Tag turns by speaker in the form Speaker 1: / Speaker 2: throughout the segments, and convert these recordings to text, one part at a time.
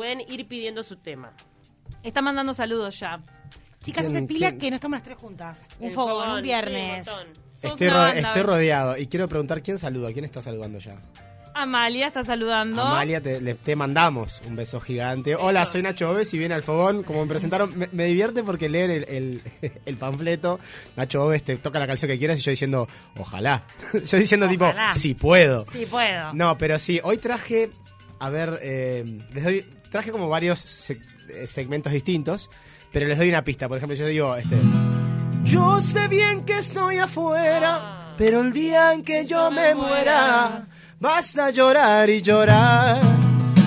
Speaker 1: pueden ir pidiendo su tema.
Speaker 2: Está mandando saludos ya.
Speaker 3: Chicas,
Speaker 4: ¿Quién-
Speaker 3: hace pila
Speaker 4: quién?
Speaker 3: que no estamos las tres juntas. Un
Speaker 1: El
Speaker 3: fogón, un viernes.
Speaker 1: sí, un montón.
Speaker 2: Sos
Speaker 4: Estoy,
Speaker 2: una
Speaker 4: ro-
Speaker 2: banda,
Speaker 4: estoy
Speaker 2: ¿ves?
Speaker 4: rodeado y quiero preguntar quién saluda, quién está saludando ya.
Speaker 2: Amalia está saludando.
Speaker 4: Amalia, te, le- te mandamos un beso gigante. Hola, soy Nacho Oves y viene al fogón. Como me presentaron, me, me divierte porque leer el, el- el panfleto, Nacho Oves te toca la canción que quieras y yo diciendo, ojalá. yo diciendo
Speaker 3: Ojalá.
Speaker 4: tipo, si puedo.
Speaker 3: Sí, puedo.
Speaker 4: No, pero sí, hoy traje, a ver, eh, les doy, traje como varios seg- eh, segmentos distintos, pero les doy una pista. Por ejemplo, yo digo, este... Yo sé bien que estoy afuera,
Speaker 1: Ah.
Speaker 4: pero el día en que yo me muera, vas a llorar y llorar,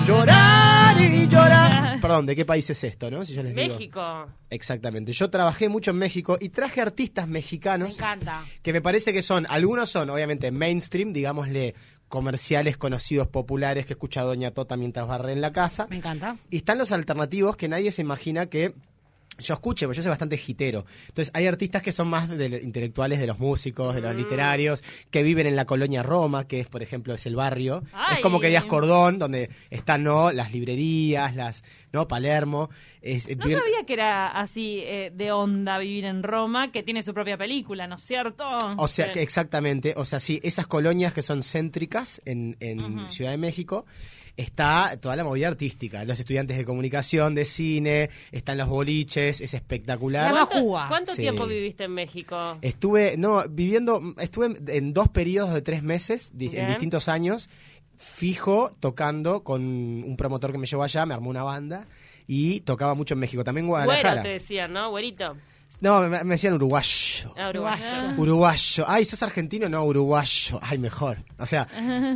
Speaker 4: llorar y llorar. Perdón, ¿de qué país es esto, no? Si yo les digo.
Speaker 1: México.
Speaker 4: Exactamente. Yo trabajé mucho en México y traje artistas
Speaker 3: Me
Speaker 4: mexicanos
Speaker 3: encanta.
Speaker 4: que me parece que son, algunos son obviamente mainstream, digámosle comerciales conocidos, populares, que escucha Doña Tota mientras barre en la casa.
Speaker 3: Me encanta.
Speaker 4: Y están los alternativos que nadie se imagina que yo escuche, porque yo soy bastante gitero. Entonces hay artistas que son más de los intelectuales, de los músicos, de los literarios, que viven en la colonia Roma, que es, por ejemplo, es el barrio.
Speaker 2: Ay.
Speaker 4: Es como que Díaz Cordón, donde están, ¿no? Las librerías, las, ¿no? Palermo. Es,
Speaker 2: No sabía que era así eh, de onda vivir en Roma, que tiene su propia película, ¿no es cierto?
Speaker 4: O sea, que exactamente, o sea, sí, esas colonias que son céntricas en, en Ciudad de México, está toda la movida artística, los estudiantes de comunicación, de cine, están los boliches, es espectacular.
Speaker 3: La
Speaker 1: ¿Cuánto, cuánto
Speaker 4: Sí.
Speaker 1: tiempo viviste en México?
Speaker 4: Estuve, no, viviendo, estuve en- en dos periodos de tres meses, di- en distintos años, fijo, tocando con un promotor que me llevó allá, me armó una banda y tocaba mucho en México, también en Guadalajara.
Speaker 1: te decían, ¿no? Güerito.
Speaker 4: No, me, me decían uruguayo.
Speaker 1: Ah, uruguayo.
Speaker 4: Uruguayo. Ay, ¿sos argentino? No, uruguayo. Ay, mejor. O sea,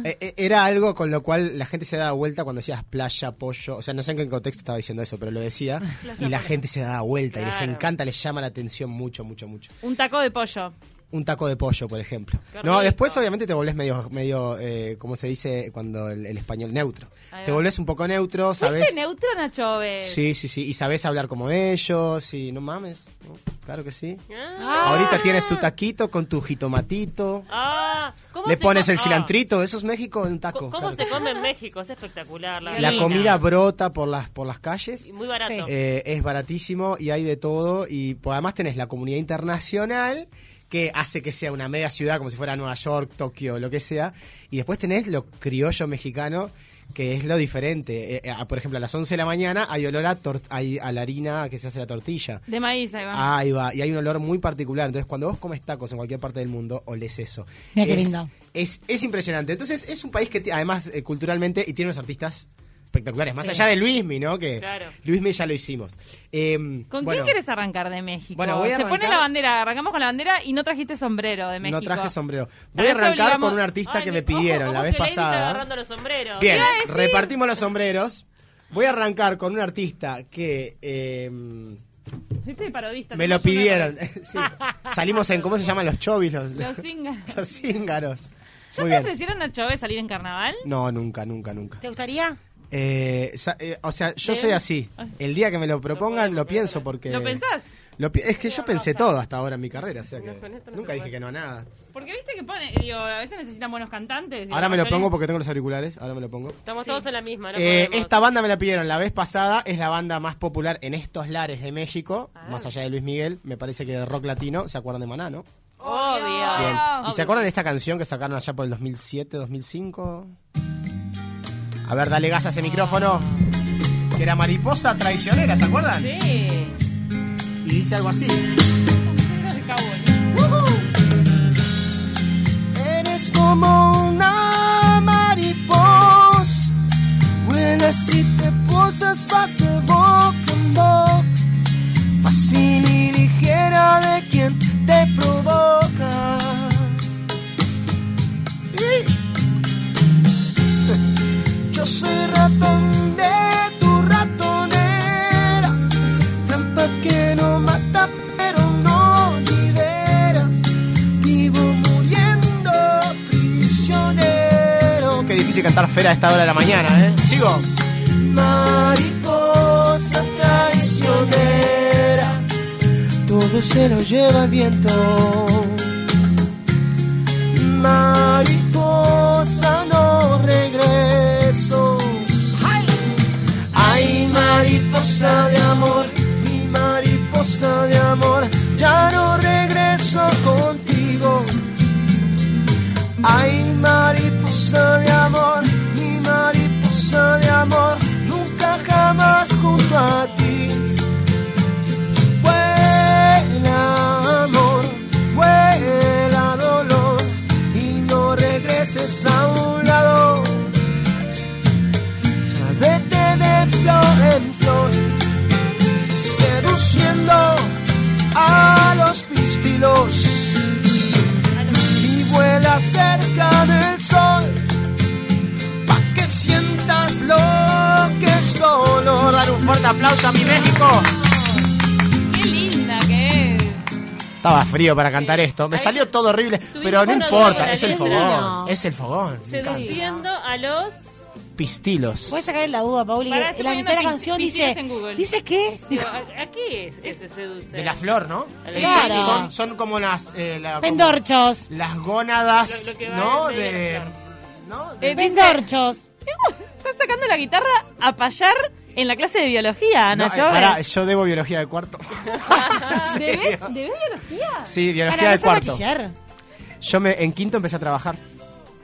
Speaker 4: eh, eh, era algo con lo cual la gente se daba vuelta cuando decías playa, pollo. O sea, no sé en qué contexto estaba diciendo eso, pero lo decía. y la gente se daba vuelta y les encanta, les llama la atención mucho, mucho, mucho.
Speaker 2: Un taco de pollo.
Speaker 4: Un taco de pollo, por ejemplo. No, después obviamente te volvés medio, medio eh, ¿cómo se dice cuando el, el español? Neutro. Te volvés un poco neutro, ¿sabes?
Speaker 2: ¿Fuiste neutro, Nacho Oves?
Speaker 4: Sí, sí, sí. Y sabés hablar como ellos y no mames. ¿no? Claro que sí.
Speaker 1: Ah.
Speaker 4: Ahorita tienes tu taquito con tu jitomatito.
Speaker 1: Ah, ¿cómo
Speaker 4: Le
Speaker 1: se
Speaker 4: pones el
Speaker 1: ah.
Speaker 4: cilantrito, eso es México en taco.
Speaker 1: Co- ¿Cómo
Speaker 4: claro
Speaker 1: se come en México? Es espectacular. La.
Speaker 4: La comida brota por las, por las calles.
Speaker 1: Y Muy barato.
Speaker 3: Sí.
Speaker 4: eh, es baratísimo y hay de todo. Y pues, además tenés la comunidad internacional que hace que sea una media ciudad como si fuera Nueva York, Tokio, lo que sea. Y después tenés lo criollo mexicano que es lo diferente. Eh, eh, por ejemplo, a las 11 de la mañana hay olor a, tor- hay- a la harina que se hace la tortilla.
Speaker 2: De maíz, ahí va.
Speaker 4: Ahí va, y hay un olor muy particular. Entonces, cuando vos comes tacos en cualquier parte del mundo, olés eso.
Speaker 3: Mira qué
Speaker 4: es,
Speaker 3: lindo.
Speaker 4: Es, es impresionante. Entonces, es un país que, además, eh, culturalmente, y tiene unos artistas espectaculares. Más
Speaker 3: Sí.
Speaker 4: allá de Luismi, ¿no? Que
Speaker 1: Claro.
Speaker 4: Luismi ya lo hicimos. Eh,
Speaker 2: ¿Con
Speaker 4: bueno,
Speaker 2: quién quieres arrancar de México?
Speaker 4: Bueno, voy a
Speaker 2: Se pone
Speaker 4: arrancar-
Speaker 2: la bandera, arrancamos con la bandera y no trajiste sombrero de México.
Speaker 4: No traje sombrero. Voy a arrancar
Speaker 2: obligamos-
Speaker 4: con un artista
Speaker 1: Ay,
Speaker 4: que me pidieron
Speaker 1: ojo,
Speaker 4: la vez pasada.
Speaker 1: agarrando los sombreros.
Speaker 4: Bien,
Speaker 2: a
Speaker 4: repartimos los sombreros. Voy a arrancar con un artista que eh,
Speaker 2: Fuiste de parodista.
Speaker 4: me lo pidieron. Sí. Salimos en, ¿cómo se llaman los chovis? Los,
Speaker 2: Los cíngaros.
Speaker 4: los cíngaros.
Speaker 2: ¿Ya
Speaker 4: Muy
Speaker 2: te
Speaker 4: bien.
Speaker 2: ofrecieron Nacho Oves salir en carnaval?
Speaker 4: No, nunca, nunca, nunca.
Speaker 3: ¿Te gustaría?
Speaker 4: Eh, eh, o sea, yo soy así. El día que me lo propongan
Speaker 1: podemos
Speaker 4: lo pienso porque...
Speaker 2: ¿Lo pensás?
Speaker 4: lo pi- es que yo pensé todo hasta ahora en mi carrera, o sea que
Speaker 1: No,
Speaker 4: nunca
Speaker 1: se
Speaker 4: dije que no a nada.
Speaker 2: Porque viste que pone, digo, a veces necesitan buenos cantantes. digo,
Speaker 4: Ahora me lo pongo porque tengo los auriculares, ahora me lo pongo.
Speaker 1: Estamos todos en la misma, ¿no?
Speaker 4: Eh, esta banda me la pidieron la vez pasada, es la banda más popular en estos lares de México,
Speaker 1: Ah.
Speaker 4: más allá de Luis Miguel, me parece que de rock latino, ¿se acuerdan de Maná, no?
Speaker 1: Obvio.
Speaker 4: Bien. ¿Y
Speaker 1: Obvio.
Speaker 4: se acuerdan de esta canción que sacaron allá por el 2007, 2005? A ver, dale gas a ese micrófono. Que era mariposa traicionera, ¿se acuerdan?
Speaker 2: Sí.
Speaker 4: Y dice algo así. Eres como una mariposa, vuelas y te posas, vas de boca en boca, fácil y ligera de quien te provoca. Soy ratón de tu ratonera, trampa que no mata pero no libera. Vivo muriendo prisionero. Qué difícil cantar Fera a esta hora de la mañana, ¿eh? Sigo. Mariposa traicionera, todo se lo lleva el viento. Mariposa aplauso a mi México.
Speaker 2: Qué linda que es.
Speaker 4: Estaba frío para cantar esto. Me salió todo horrible, pero no importa. Es el fogón. Es el fogón.
Speaker 1: Seduciendo a los...
Speaker 4: Pistilos.
Speaker 3: Puedes sacar la duda, Pauli.
Speaker 2: Pará,
Speaker 3: que la mitad de la canción
Speaker 2: pistilos
Speaker 3: dice.
Speaker 2: en Google.
Speaker 3: ¿Dice qué?
Speaker 1: Digo, ¿a, a qué es ese seduce?
Speaker 4: De la flor, ¿no?
Speaker 1: Claro.
Speaker 4: Eh, son, son, son como las. eh, la- como
Speaker 3: Pendorchos.
Speaker 4: las gónadas,
Speaker 1: Lo- lo que va
Speaker 4: ¿no?
Speaker 1: de
Speaker 4: De. ¿No? De-
Speaker 2: dice-
Speaker 3: Pendorchos.
Speaker 2: Estás sacando la guitarra a payar en la clase de biología,
Speaker 4: no,
Speaker 2: Nacho.
Speaker 4: eh, pará, yo debo biología de cuarto.
Speaker 2: ¿Debes, ¿Debes biología?
Speaker 4: Sí, biología
Speaker 3: Para,
Speaker 4: de
Speaker 3: ¿no
Speaker 4: cuarto.
Speaker 3: bachiller?
Speaker 4: Yo me, en quinto empecé a trabajar.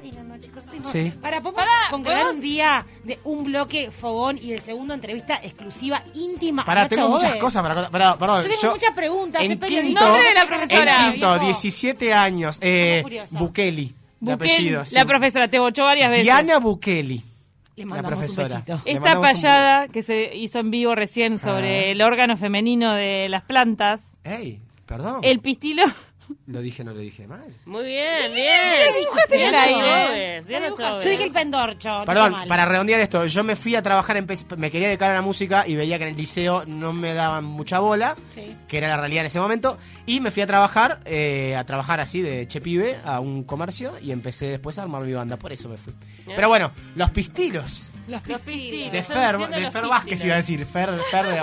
Speaker 3: Ay, no, no, chicos.
Speaker 4: Sí.
Speaker 3: Para, ¿podemos
Speaker 2: Pará,
Speaker 3: concretar
Speaker 2: ¿podemos?
Speaker 3: un día de un bloque fogón y de segundo entrevista exclusiva íntima? Nacho
Speaker 4: tengo muchas cosas para contar. Perdón.
Speaker 3: Yo tengo muchas preguntas,
Speaker 4: En quinto,
Speaker 2: Nombre de la profesora.
Speaker 4: En quinto,
Speaker 3: Viejo.
Speaker 4: 17 años. Eh. Bukeli. De
Speaker 2: Bukele,
Speaker 4: apellido. sí.
Speaker 2: la profesora te bochó varias veces.
Speaker 4: Diana Bukeli.
Speaker 3: Le
Speaker 4: La
Speaker 3: mandamos un besito.
Speaker 2: Esta
Speaker 4: un
Speaker 2: payada que se hizo en vivo recién sobre
Speaker 4: Ah.
Speaker 2: el órgano femenino de las plantas,
Speaker 4: Ey, perdón.
Speaker 2: el pistilo.
Speaker 4: Lo dije, no lo dije mal.
Speaker 1: Muy bien, bien. Bien, bien, Nacho Boves.
Speaker 3: Yo dije el pendorcho.
Speaker 4: Perdón,
Speaker 3: mal.
Speaker 4: para redondear esto, yo me fui a trabajar, en, me quería dedicar a la música y veía que en el liceo no me daban mucha bola,
Speaker 3: Sí.
Speaker 4: que era la realidad en ese momento, y me fui a trabajar, eh, a trabajar así de chepibe a un comercio y empecé después a armar mi banda, por eso me fui. Pero bueno, los pistilos
Speaker 3: Los
Speaker 1: Los
Speaker 3: pistilos.
Speaker 4: de Fer, de Fer Vázquez iba a decir, Fer, Fer, de,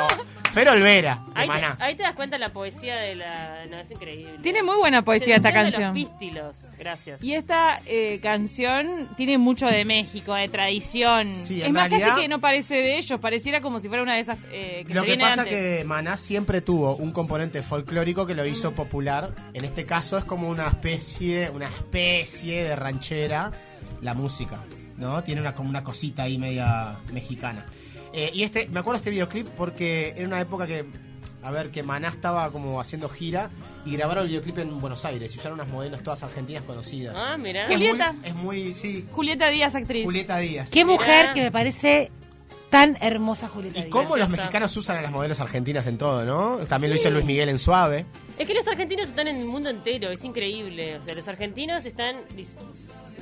Speaker 4: Fer Olvera, de
Speaker 1: Ahí
Speaker 4: Maná.
Speaker 1: te, ahí te das cuenta la poesía de la... No, es increíble.
Speaker 2: Tiene muy buena poesía esta canción.
Speaker 1: Los pistilos. Gracias.
Speaker 2: Y esta eh, canción tiene mucho de México, de tradición.
Speaker 4: Sí,
Speaker 2: es más,
Speaker 4: realidad-
Speaker 2: casi que no parece de ellos, pareciera como si fuera una de esas eh, que
Speaker 4: Lo que pasa
Speaker 2: antes.
Speaker 4: que Maná siempre tuvo un componente folclórico que lo hizo popular. En este caso es como una especie, una especie de ranchera, la música, ¿no? Tiene una como una cosita ahí media mexicana. Eh, y este, me acuerdo de este videoclip porque era una época que, a ver, que Maná estaba como haciendo gira y grabaron el videoclip en Buenos Aires y usaron unas modelos todas argentinas conocidas.
Speaker 1: Ah,
Speaker 4: muy-
Speaker 2: Julieta.
Speaker 4: Es muy, sí,
Speaker 2: Julieta Díaz, actriz.
Speaker 4: Julieta Díaz.
Speaker 3: Qué mujer
Speaker 1: Mirá.
Speaker 3: que me parece tan hermosa Julieta
Speaker 4: Y
Speaker 3: Díaz.
Speaker 4: cómo los mexicanos usan a las modelos argentinas en todo, ¿no? También lo hizo Luis Miguel en Suave.
Speaker 1: Es que los argentinos están en el mundo entero, es increíble. O sea, los argentinos están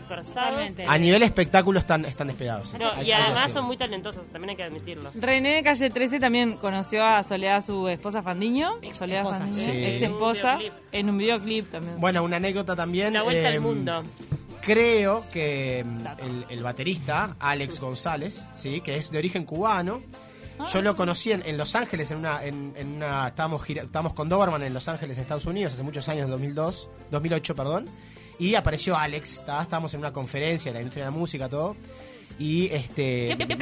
Speaker 1: dis- dispersados.
Speaker 3: Totalmente.
Speaker 4: A nivel espectáculo están, están despegados.
Speaker 1: No,
Speaker 4: Hay-
Speaker 1: y
Speaker 4: hay
Speaker 1: además son muy talentosos, también hay que admitirlo.
Speaker 2: René de Calle 13 también conoció a Soledad, su esposa Fandiño.
Speaker 3: Ex
Speaker 2: Soledad
Speaker 3: esposa,
Speaker 2: Fandiño,
Speaker 4: sí.
Speaker 2: ex esposa,
Speaker 1: En un videoclip.
Speaker 2: también.
Speaker 4: Bueno, una anécdota también.
Speaker 1: La vuelta
Speaker 4: eh,
Speaker 1: al mundo.
Speaker 4: Creo que mm, el, el baterista, Alex González, sí, que es de origen cubano. Yo lo conocí en, en Los Ángeles, en una, en, en una estábamos, gira- estábamos con Doberman en Los Ángeles, en Estados Unidos, hace muchos años, en 2002, 2008, perdón. Y apareció Alex, ¿tá? estábamos en una conferencia de la industria de la música, todo. Y este...
Speaker 2: ¿Qué- qué- qué-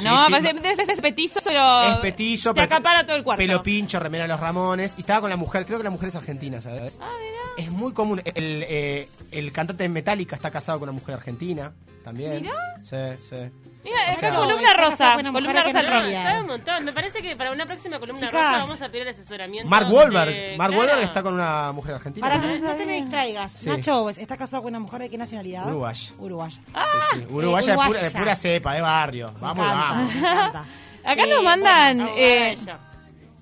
Speaker 4: Sí,
Speaker 2: no,
Speaker 4: ma-
Speaker 2: es, petizo, pero
Speaker 4: Es petizo,
Speaker 2: te
Speaker 4: pero-
Speaker 2: acapara todo el cuarto.
Speaker 4: Pelo pincho, remera de los Ramones. Y estaba con la mujer, creo que la mujer es argentina, ¿sabes?
Speaker 2: Ah,
Speaker 4: Es muy común. El, eh, el cantante de Metallica está casado con una mujer argentina también. Sí, sí.
Speaker 2: Mira, es
Speaker 4: sea-
Speaker 2: columna rosa, columna rosa
Speaker 3: no es.
Speaker 1: Sabe un montón. Me parece que para una próxima columna
Speaker 3: Chicas.
Speaker 1: rosa vamos a pedir el asesoramiento.
Speaker 4: Mark
Speaker 1: de-
Speaker 4: Wahlberg. Mark
Speaker 1: claro.
Speaker 4: Wahlberg está con una mujer argentina.
Speaker 3: Para, no, no te me distraigas.
Speaker 4: Sí.
Speaker 3: Nacho Boves, ¿está casado con una mujer de qué nacionalidad?
Speaker 4: Uruguaya.
Speaker 3: Uruguaya.
Speaker 4: Sí, sí. Uruguaya,
Speaker 3: eh,
Speaker 4: de, pura, de
Speaker 3: uruguaya.
Speaker 4: pura cepa, de barrio. Vamos,
Speaker 3: encanta,
Speaker 4: vamos.
Speaker 2: Acá nos mandan...
Speaker 1: Abogada
Speaker 2: eh,
Speaker 1: ella.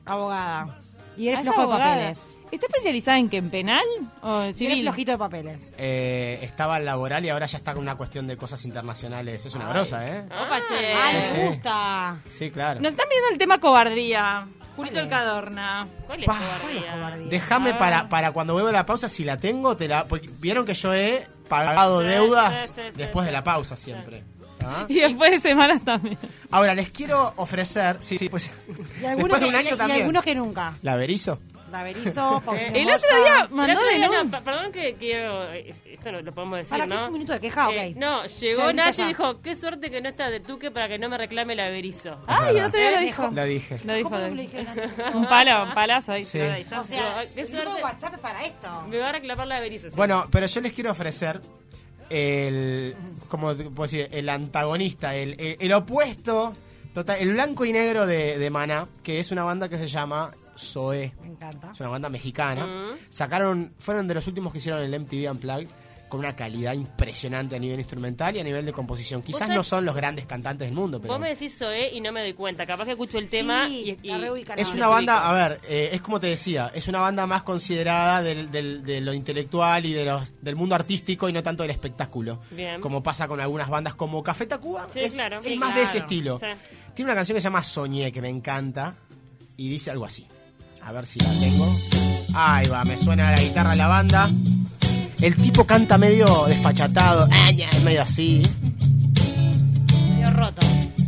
Speaker 3: Abogada. Y eres
Speaker 2: ah,
Speaker 3: flojo de papeles.
Speaker 2: ¿Está especializada en qué? ¿En penal o en
Speaker 3: Y eres
Speaker 2: civil?
Speaker 3: flojito de papeles.
Speaker 4: Eh, estaba en laboral y ahora ya está con una cuestión de cosas internacionales. Es una grosa, ¿eh?
Speaker 2: Opa, che.
Speaker 3: Ay,
Speaker 4: Sí,
Speaker 3: me
Speaker 4: sí.
Speaker 3: gusta.
Speaker 4: Sí, claro.
Speaker 2: Nos están viendo el tema cobardía. Julito
Speaker 3: ¿Cuál
Speaker 2: el? Cadorna.
Speaker 1: ¿Cuál es
Speaker 4: Pa.
Speaker 1: cobardía?
Speaker 3: cobardía?
Speaker 4: Déjame
Speaker 2: Ah.
Speaker 4: para, para cuando vuelva la pausa, si la tengo, te la. Porque vieron que yo he pagado
Speaker 1: Sí,
Speaker 4: deudas
Speaker 1: sí, sí, sí,
Speaker 4: después
Speaker 1: sí.
Speaker 4: de la pausa siempre. ¿Ah?
Speaker 2: Y después de semanas también.
Speaker 4: Ahora, les quiero ofrecer. Sí, sí, pues.
Speaker 3: Y
Speaker 4: después de un
Speaker 3: que,
Speaker 4: año
Speaker 3: y
Speaker 4: también.
Speaker 3: algunos que nunca.
Speaker 4: ¿La Berizo?
Speaker 3: La Berizo, Paulina
Speaker 2: El otro día mandó de
Speaker 1: no, perdón que quiero. Esto lo, lo podemos decir,
Speaker 3: Para
Speaker 1: ¿no?
Speaker 3: es un minuto de queja, ok.
Speaker 1: Eh, no, llegó Nacho y dijo: Qué suerte que no está de Tuque para que no me reclame la Berizo.
Speaker 2: Ay, el otro día lo
Speaker 1: ¿Eh?
Speaker 2: dijo.
Speaker 4: Lo dije.
Speaker 2: Lo dijo.
Speaker 3: ¿Cómo lo?
Speaker 2: Un palo, un palazo ahí.
Speaker 4: Sí.
Speaker 3: O sea,
Speaker 1: Qué suerte.
Speaker 3: WhatsApp para esto.
Speaker 1: Me va a reclamar la Berizo. sí.
Speaker 4: Bueno, pero yo les quiero ofrecer el, como puedo decir, el antagonista, el, el- el opuesto, total, el blanco y negro de, de Maná, que es una banda que se llama Zoé.
Speaker 3: Me encanta.
Speaker 4: Es una banda mexicana.
Speaker 1: Mm.
Speaker 4: Sacaron, fueron de los últimos que hicieron el MTV Unplugged con una calidad impresionante a nivel instrumental y a nivel de composición. Quizás no son los grandes cantantes del mundo, pero
Speaker 1: Vos me decís Zoé y no me doy cuenta. Capaz que escucho el tema
Speaker 3: Sí,
Speaker 1: y.
Speaker 3: la
Speaker 1: y-
Speaker 4: es una banda, a ver, eh, es como te decía, es una banda más considerada del, del- de lo intelectual y de los, del mundo artístico y no tanto del espectáculo.
Speaker 1: Bien.
Speaker 4: Como pasa con algunas bandas como Café Tacuba.
Speaker 1: Sí,
Speaker 4: es,
Speaker 1: claro.
Speaker 4: es
Speaker 1: Sí,
Speaker 4: más de ese estilo.
Speaker 1: Sí.
Speaker 4: Tiene una canción que se llama Soñé, que me encanta. Y dice algo así. A ver si la tengo. Ahí va, me suena la guitarra de la banda. El tipo canta medio desfachatado. ah, ya, medio así.
Speaker 3: Medio roto.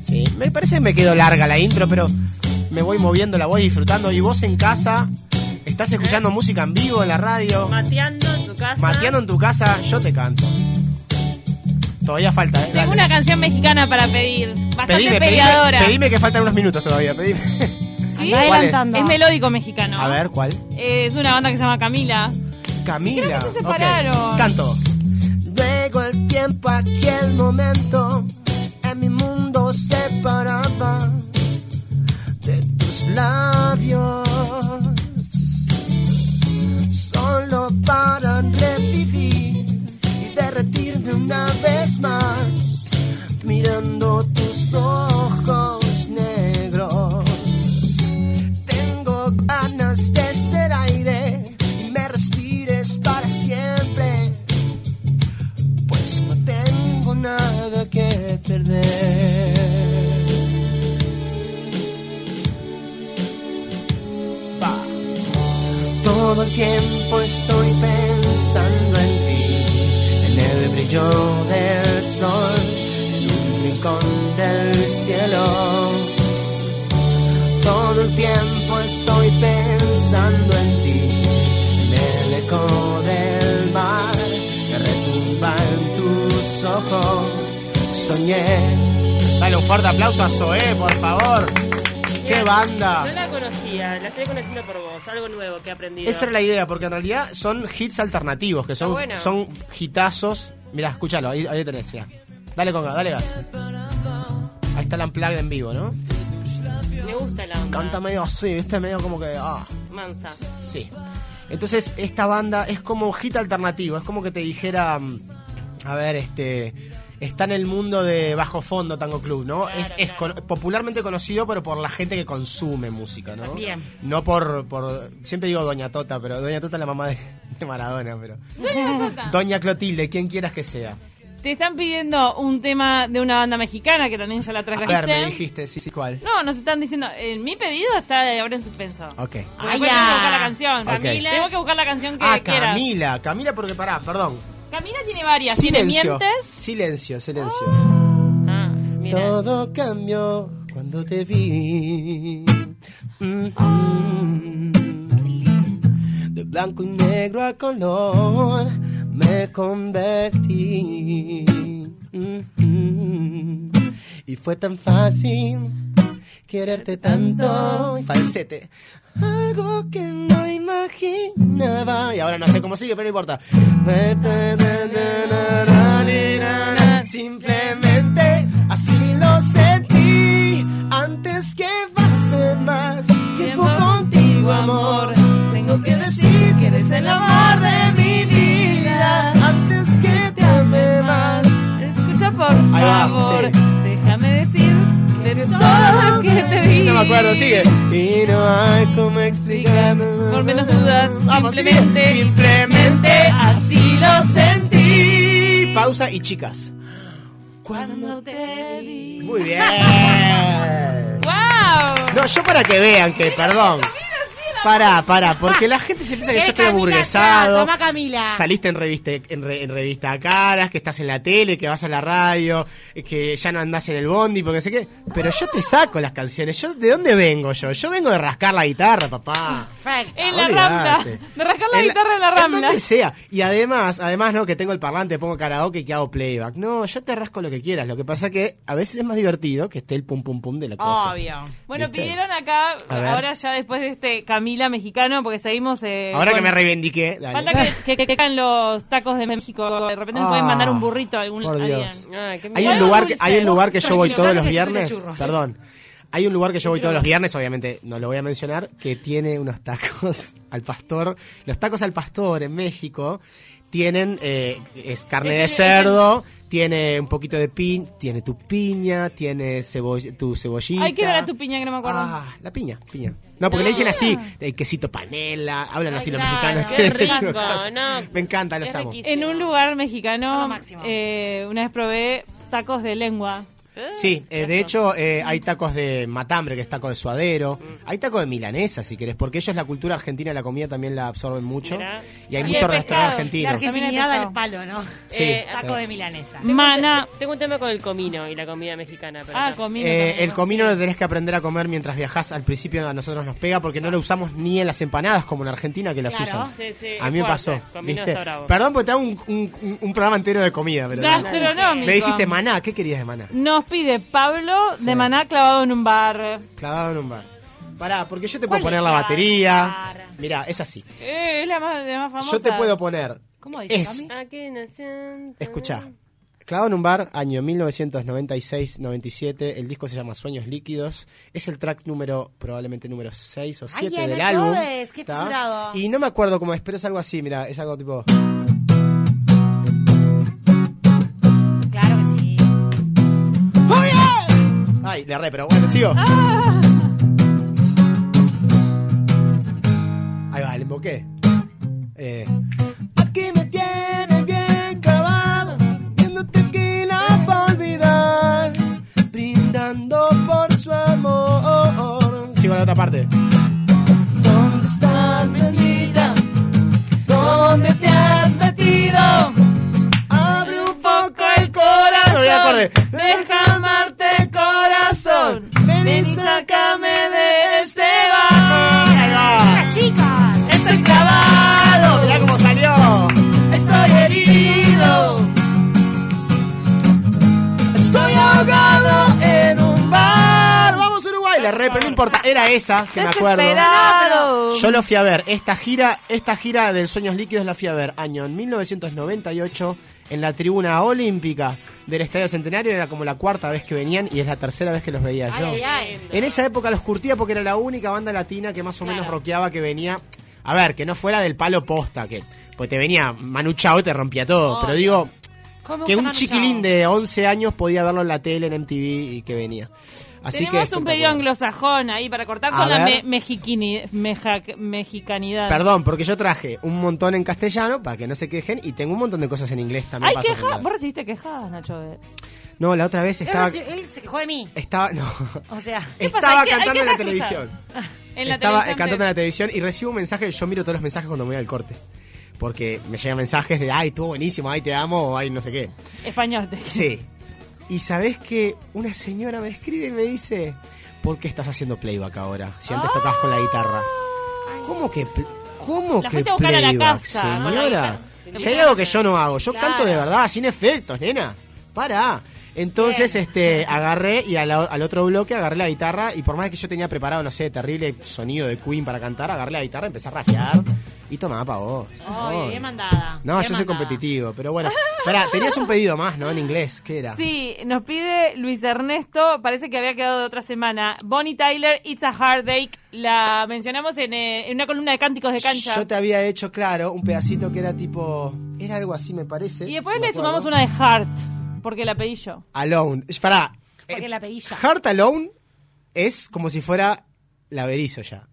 Speaker 4: Sí, me parece que me quedó larga la intro, pero me voy moviendo, la voy disfrutando. Y vos en casa, estás escuchando música en vivo en la radio,
Speaker 1: Mateando en tu casa.
Speaker 4: mateando en tu casa, yo te canto. Todavía falta, ¿eh?
Speaker 2: Tengo una canción mexicana para pedir. Bastante
Speaker 4: Pedime, pedime,
Speaker 2: peleadora.
Speaker 4: pedime que faltan unos minutos todavía. Pedime.
Speaker 2: ¿Sí?
Speaker 4: ¿Cuál es?
Speaker 2: melódico mexicano.
Speaker 4: A ver, ¿cuál?
Speaker 2: Eh, es una banda que se llama Camila.
Speaker 4: Camila.
Speaker 2: Creo que se
Speaker 4: Ok.
Speaker 2: separaron.
Speaker 4: Canto. Luego el tiempo, aquel momento, en mi mundo se paraba de tus labios. Solo para revivir y derretirme una vez más, mirando tus ojos nada que perder. Todo el tiempo estoy pensando en ti, en el brillo del sol, en un rincón del cielo. Todo el tiempo estoy pensando en ti, Soñé. Dale un fuerte aplauso a Zoé, por favor. ¡Qué
Speaker 1: No
Speaker 4: banda!
Speaker 1: la conocía, la estoy conociendo por vos. Algo nuevo que he aprendido.
Speaker 4: Esa era la idea, porque en realidad son hits alternativos, que son,
Speaker 1: bueno.
Speaker 4: son hitazos. Mirá, escúchalo, ahí, ahí tenés, mirá. Dale con gas, dale gas. Ahí está el unplugged en vivo, ¿no?
Speaker 1: Me gusta la onda.
Speaker 4: Canta medio así, viste, medio como que... Ah.
Speaker 1: Mansa.
Speaker 4: Sí. Entonces, esta banda es como hit alternativo. Es como que te dijera. mm, A ver, este. Está en el mundo de Bajo Fondo Tango Club, ¿no?
Speaker 1: Claro,
Speaker 4: es es
Speaker 1: claro.
Speaker 4: con- popularmente conocido, pero por la gente que consume música, ¿no?
Speaker 3: Bien.
Speaker 4: No por, por. Siempre digo Doña Tota, pero Doña Tota es la mamá de, de Maradona, pero. Doña Clotilde, quien quieras que sea.
Speaker 2: Te están pidiendo un tema de una banda mexicana que también ya la
Speaker 4: A ver, me
Speaker 2: trajiste.
Speaker 4: dijiste, sí, sí, ¿cuál?
Speaker 2: No, nos están diciendo, eh, mi pedido está de ahora en suspenso.
Speaker 4: Ok.
Speaker 2: Ah,
Speaker 3: Ah,
Speaker 2: tengo que
Speaker 3: ya.
Speaker 2: buscar la canción. Camila. Tengo que buscar la canción que
Speaker 4: Ah,
Speaker 2: quieras.
Speaker 4: Camila. Camila, porque pará, perdón.
Speaker 2: Camila tiene varias. Tiene
Speaker 4: Silencio.
Speaker 2: mientes.
Speaker 4: Silencio, silencio.
Speaker 1: Ah, mira.
Speaker 4: Todo cambió cuando te vi. Mm-hmm. De blanco y negro a color me convertí. Mm-hmm. Y fue tan fácil quererte tanto. Falsete. Algo que no imaginaba. Y ahora no sé cómo sigue, pero no importa. Simplemente así lo sentí. Antes que pase más tiempo contigo, amor. Tengo que decir que eres el amor de mi vida. Antes que te ame más.
Speaker 2: Escucha por favor.
Speaker 4: sí.
Speaker 2: Déjame decir de todo lo que te di.
Speaker 4: No me acuerdo, sigue. Y no hay como explicar.
Speaker 2: Por menos dudas,
Speaker 4: Vamos, sigue.
Speaker 2: simplemente,
Speaker 4: simplemente así lo sentí. Pausa y chicas.
Speaker 2: Cuando te vi.
Speaker 4: Muy bien.
Speaker 2: ¡Wow!
Speaker 4: No, yo para que vean que, perdón. Pará, pará, porque la gente se piensa que yo
Speaker 3: ¿Qué,
Speaker 4: estoy
Speaker 3: Camila?
Speaker 4: aburguesado.
Speaker 3: Toma, Camila.
Speaker 4: Saliste en revista, en, re- en revista Caras, que estás en la tele, que vas a la radio, que ya no andás en el bondi, porque sé qué. Pero yo te saco las canciones. Yo, ¿De dónde vengo yo? Yo vengo de rascar la guitarra, papá.
Speaker 3: Perfecto.
Speaker 2: En la. Rambla. De rascar la
Speaker 4: En
Speaker 2: guitarra en la Rambla.
Speaker 4: donde sea. Y además, además, no, que tengo el parlante, pongo karaoke y que hago playback. No, yo te rasco lo que quieras. Lo que pasa que a veces es más divertido que esté el pum pum pum de la cosa.
Speaker 3: Obvio.
Speaker 2: Bueno,
Speaker 4: ¿Viste?
Speaker 2: pidieron acá, ahora ya después de este Camila mexicano, porque seguimos... eh,
Speaker 4: Ahora que me reivindiqué, dale.
Speaker 2: Falta que, que, que caigan los tacos de México. De repente me
Speaker 4: Ah,
Speaker 2: pueden mandar un burrito a algún
Speaker 4: por. Dios. Hay un lugar que, hay un lugar que yo voy todos los viernes. Perdón. Hay un lugar que yo voy todos los viernes, obviamente no lo voy a mencionar, que tiene unos tacos al pastor. Los tacos al pastor en México tienen eh, es carne de cerdo, tiene un poquito de pin, tiene tu piña, tiene ceboll- tu cebollita.
Speaker 2: Ay, ¿qué era tu piña que no me acuerdo?
Speaker 4: Ah, la piña, piña. No, porque le dicen así, el quesito panela, hablan
Speaker 1: Ay,
Speaker 4: así los mexicanos.
Speaker 1: rico, no.
Speaker 4: Me encanta, los amo.
Speaker 1: riquísimo.
Speaker 2: En un lugar mexicano, eh, una vez probé tacos de lengua.
Speaker 4: Sí, eh, de hecho eh, hay tacos de matambre, que es taco de suadero, hay tacos de milanesa si querés, porque ellos la cultura argentina, la comida también la absorben mucho
Speaker 1: Mirá.
Speaker 4: y hay muchos restaurantes
Speaker 3: La
Speaker 4: argentinos.
Speaker 2: Hay
Speaker 3: argentinidad al palo, ¿no?
Speaker 4: Sí,
Speaker 1: Eh,
Speaker 3: Taco
Speaker 4: sí.
Speaker 3: de milanesa.
Speaker 1: Tengo
Speaker 2: Mana.
Speaker 1: te- Tengo un tema con el comino y la comida mexicana. Pero
Speaker 2: Ah,
Speaker 1: no.
Speaker 2: comino.
Speaker 4: Eh,
Speaker 2: también.
Speaker 4: el comino lo tenés que aprender a comer mientras viajás. Al principio a nosotros nos pega porque no lo usamos ni en las empanadas como en Argentina que las
Speaker 3: Claro.
Speaker 4: usan.
Speaker 1: Sí, sí,
Speaker 4: a mí me pasó. ¿viste?
Speaker 1: está bravo.
Speaker 4: Perdón porque te hago un, un- un- programa entero de comida. Pero me dijiste maná. ¿Qué querías de maná?
Speaker 2: Nos pide Pablo
Speaker 4: Sí.
Speaker 2: de maná clavado en un bar.
Speaker 4: Clavado en un bar. Pará, porque yo te
Speaker 3: ¿Cuál
Speaker 4: puedo poner la batería. Mirá, es así.
Speaker 2: Eh, es la más, la más famosa.
Speaker 4: Yo te puedo poner.
Speaker 2: ¿Cómo dice,
Speaker 4: Es.
Speaker 2: Cami?
Speaker 1: Aquí nació-
Speaker 4: Escuchá. Clavado en un bar, año 1996-97. El disco se llama Sueños Líquidos. Es el track número, probablemente número 6 o
Speaker 3: Ay,
Speaker 4: 7
Speaker 3: Ana
Speaker 4: del álbum.
Speaker 3: Qué.
Speaker 4: Y no me acuerdo cómo es, pero es algo así, mira, es algo tipo. Ay, le erré, pero bueno, sigo.
Speaker 2: Ah,
Speaker 4: Ahí va, le emboqué. Eh. Aquí me tiene bien clavado, viendo tequila para olvidar, brindando por su amor. Sigo a la otra parte. ¿Dónde estás, bendita? ¿Dónde te has metido? Abre un poco el corazón. No. Deja y sácame Pero no importa. Era esa que me acuerdo. Yo lo fui a ver. Esta gira, esta gira del Sueños Líquidos la fui a ver año en 1998 en la tribuna olímpica del Estadio Centenario. Era como la cuarta vez que venían y es la tercera vez que los veía yo.
Speaker 3: Ay, ay.
Speaker 4: En esa época los curtía porque era la única banda latina que más o menos rockeaba que venía. A ver, que no fuera del palo posta, que pues te venía Manu Chao y te rompía todo. Pero digo,
Speaker 3: ¿Cómo
Speaker 4: que un chiquilín de 11 años podía verlo en la tele, en MTV y que venía. Así
Speaker 2: Tenemos
Speaker 4: que
Speaker 2: un pedido anglosajón ahí para cortar
Speaker 4: A
Speaker 2: con la me- mexiquini- meja- mexicanidad.
Speaker 4: Perdón, porque yo traje un montón en castellano para que no se quejen y tengo un montón de cosas en inglés también.
Speaker 2: Ay,
Speaker 4: para
Speaker 2: queja.
Speaker 4: sorprender.
Speaker 2: ¿Vos recibiste quejas, Nacho? de-
Speaker 4: No, la otra vez estaba.
Speaker 3: él se quejó de mí.
Speaker 4: Estaba. No.
Speaker 3: O sea,
Speaker 2: ¿Qué pasa?
Speaker 4: Estaba
Speaker 2: Hay hay
Speaker 4: cantando en la
Speaker 2: quejas
Speaker 4: televisión.
Speaker 2: En la
Speaker 4: Estaba
Speaker 2: televisión
Speaker 4: cantando en la televisión y recibo un mensaje. Yo miro todos los mensajes cuando me voy al corte. Porque me llegan mensajes de, ay, estuvo buenísimo, ay, te amo, o ay, no sé qué.
Speaker 2: Español. te-
Speaker 4: Sí. Y sabés que una señora me escribe y me dice, ¿por qué estás haciendo playback ahora? Si antes tocabas con la guitarra. ¿Cómo que, cómo
Speaker 2: La
Speaker 4: que
Speaker 2: a la
Speaker 4: playback,
Speaker 2: casa,
Speaker 4: señora?
Speaker 2: guitarra.
Speaker 4: Si hay algo que yo no hago, yo
Speaker 3: Claro.
Speaker 4: canto de verdad, sin efectos, nena. Para. Entonces, este, agarré y al, al otro bloque agarré la guitarra y por más que yo tenía preparado, no sé, terrible sonido de Queen para cantar, agarré la guitarra, empecé a rajear y tomaba para vos.
Speaker 3: Oye,
Speaker 4: Ay.
Speaker 3: bien mandada.
Speaker 4: No,
Speaker 3: bien
Speaker 4: yo soy
Speaker 3: mandada.
Speaker 4: competitivo, pero bueno. Espera, tenías un pedido más, ¿no? En inglés, ¿qué era?
Speaker 2: Sí, nos pide Luis Ernesto, parece que había quedado de otra semana. Bonnie Tyler, It's a Heartache, la mencionamos en, eh, en una columna de cánticos de cancha.
Speaker 4: Yo te había hecho, claro, un pedacito que era tipo... Era algo así, me parece.
Speaker 2: Y después
Speaker 4: si
Speaker 2: le sumamos una de Heart, porque la pedí yo.
Speaker 4: Alone. Pará.
Speaker 3: Porque
Speaker 4: eh,
Speaker 3: la pedí ya.
Speaker 4: Heart Alone es como si fuera la berizo ya.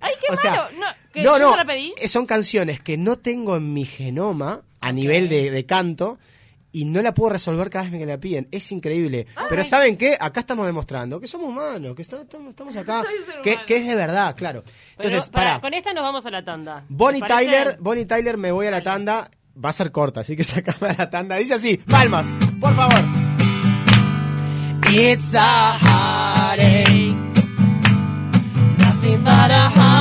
Speaker 2: ¡Ay, qué
Speaker 4: O sea,
Speaker 2: malo! No, que
Speaker 4: no,
Speaker 2: yo
Speaker 4: no,
Speaker 2: se la pedí.
Speaker 4: eh, son canciones que no tengo en mi genoma a nivel de, de canto y no la puedo resolver cada vez que me la piden. Es increíble. Pero ¿saben qué? Acá estamos demostrando que somos humanos, que estamos, acá, que, es de verdad, claro. Entonces, para.
Speaker 1: con esta nos vamos a la tanda.
Speaker 4: Bonnie. Tyler, Bonnie Tyler, me voy a la tanda. Va a ser corta, así que sacame a la tanda. Dice así, palmas, por favor. It's a heartache, nothing but a heartache.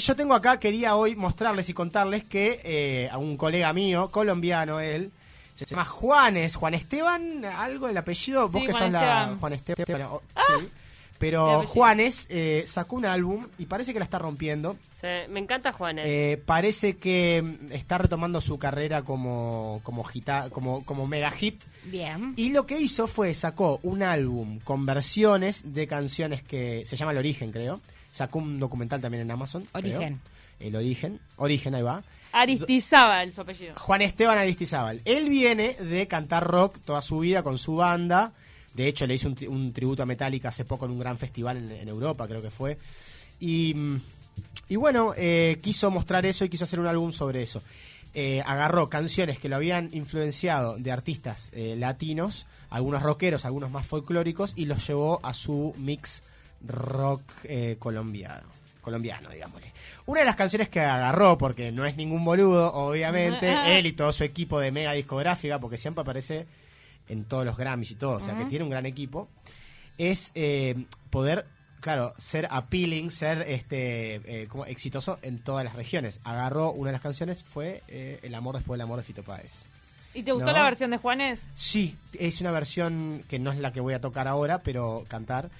Speaker 4: Yo tengo acá, quería hoy mostrarles y contarles que eh, a un colega mío, colombiano él, se llama Juanes, Juan Esteban, algo el apellido, vos
Speaker 2: Sí,
Speaker 4: que
Speaker 2: Juan
Speaker 4: sos la. Juan Esteban, oh,
Speaker 2: Ah.
Speaker 4: sí. Pero. Juanes eh, sacó un álbum y parece que la está rompiendo.
Speaker 1: Sí, me encanta Juanes.
Speaker 4: Eh, parece que mm, está retomando su carrera como como hita- como como mega hit.
Speaker 3: Bien.
Speaker 4: Y lo que hizo fue sacó un álbum con versiones de canciones que se llama El Origen, creo. Sacó un documental también en Amazon. creo.
Speaker 3: Origen.
Speaker 4: El Origen. Origen, ahí va.
Speaker 2: Aristizábal, su apellido.
Speaker 4: Juan Esteban Aristizábal. Él viene de cantar rock toda su vida con su banda. De hecho, le hizo un, tri- un tributo a Metallica hace poco en un gran festival en, en Europa, creo que fue. Y, y bueno, eh, quiso mostrar eso y quiso hacer un álbum sobre eso. Eh, agarró canciones que lo habían influenciado de artistas eh, latinos, algunos rockeros, algunos más folclóricos, y los llevó a su mix rock eh, colombiano, colombiano, digámosle. Una de las canciones que agarró, porque no es ningún boludo, obviamente,
Speaker 2: Ah.
Speaker 4: él y todo su equipo de mega discográfica, porque siempre aparece en todos los Grammys y todo, o sea que tiene un gran equipo, es eh, poder, claro, ser appealing, ser este eh, como exitoso en todas las regiones. Agarró una de las canciones, fue eh, El amor después del amor de Fito Páez.
Speaker 2: ¿Y te gustó
Speaker 4: No.
Speaker 2: la versión de Juanes?
Speaker 4: Sí, es una versión que no es la que voy a tocar ahora, pero cantar,